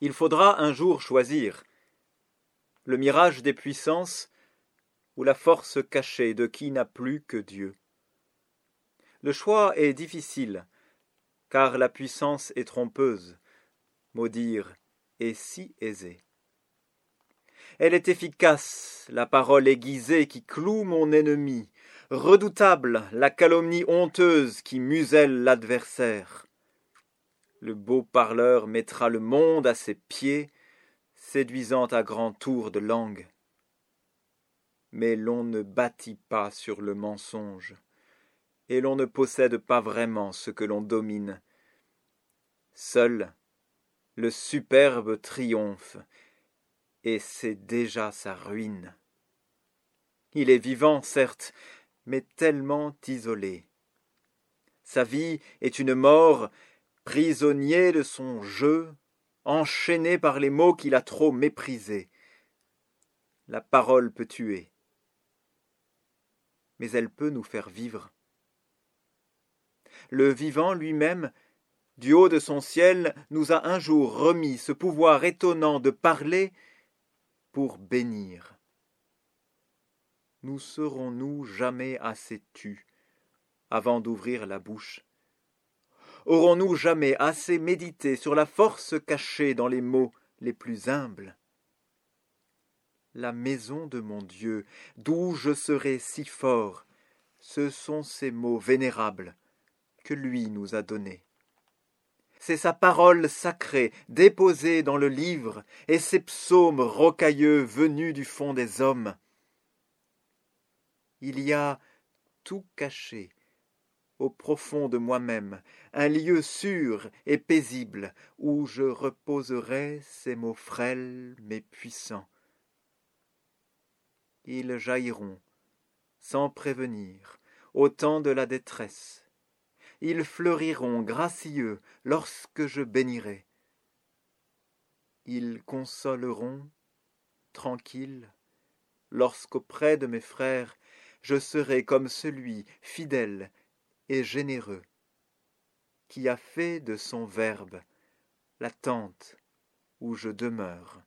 Il faudra un jour choisir le mirage des puissances ou la force cachée de qui n'a plus que Dieu. Le choix est difficile, car la puissance est trompeuse, maudire est si aisé. Elle est efficace, la parole aiguisée qui cloue mon ennemi, redoutable la calomnie honteuse qui muselle l'adversaire. Le beau parleur mettra le monde à ses pieds, séduisant à grands tours de langue. Mais l'on ne bâtit pas sur le mensonge, et l'on ne possède pas vraiment ce que l'on domine. Seul le superbe triomphe, et c'est déjà sa ruine. Il est vivant, certes, mais tellement isolé. Sa vie est une mort, prisonnier de son jeu, enchaîné par les mots qu'il a trop méprisés. La parole peut tuer, mais elle peut nous faire vivre. Le vivant lui-même, du haut de son ciel, nous a un jour remis ce pouvoir étonnant de parler pour bénir. Nous serons-nous jamais assez tus avant d'ouvrir la bouche? Aurons-nous jamais assez médité sur la force cachée dans les mots les plus humbles? La maison de mon Dieu, d'où je serai si fort, ce sont ces mots vénérables que lui nous a donnés. C'est sa parole sacrée déposée dans le livre et ses psaumes rocailleux venus du fond des hommes. Il y a tout caché au profond de moi-même, un lieu sûr et paisible où je reposerai ces mots frêles mais puissants. Ils jailliront, sans prévenir, au temps de la détresse. Ils fleuriront gracieux lorsque je bénirai. Ils consoleront, tranquilles, lorsqu'auprès de mes frères je serai comme celui fidèle et généreux, qui a fait de son Verbe la tente où je demeure.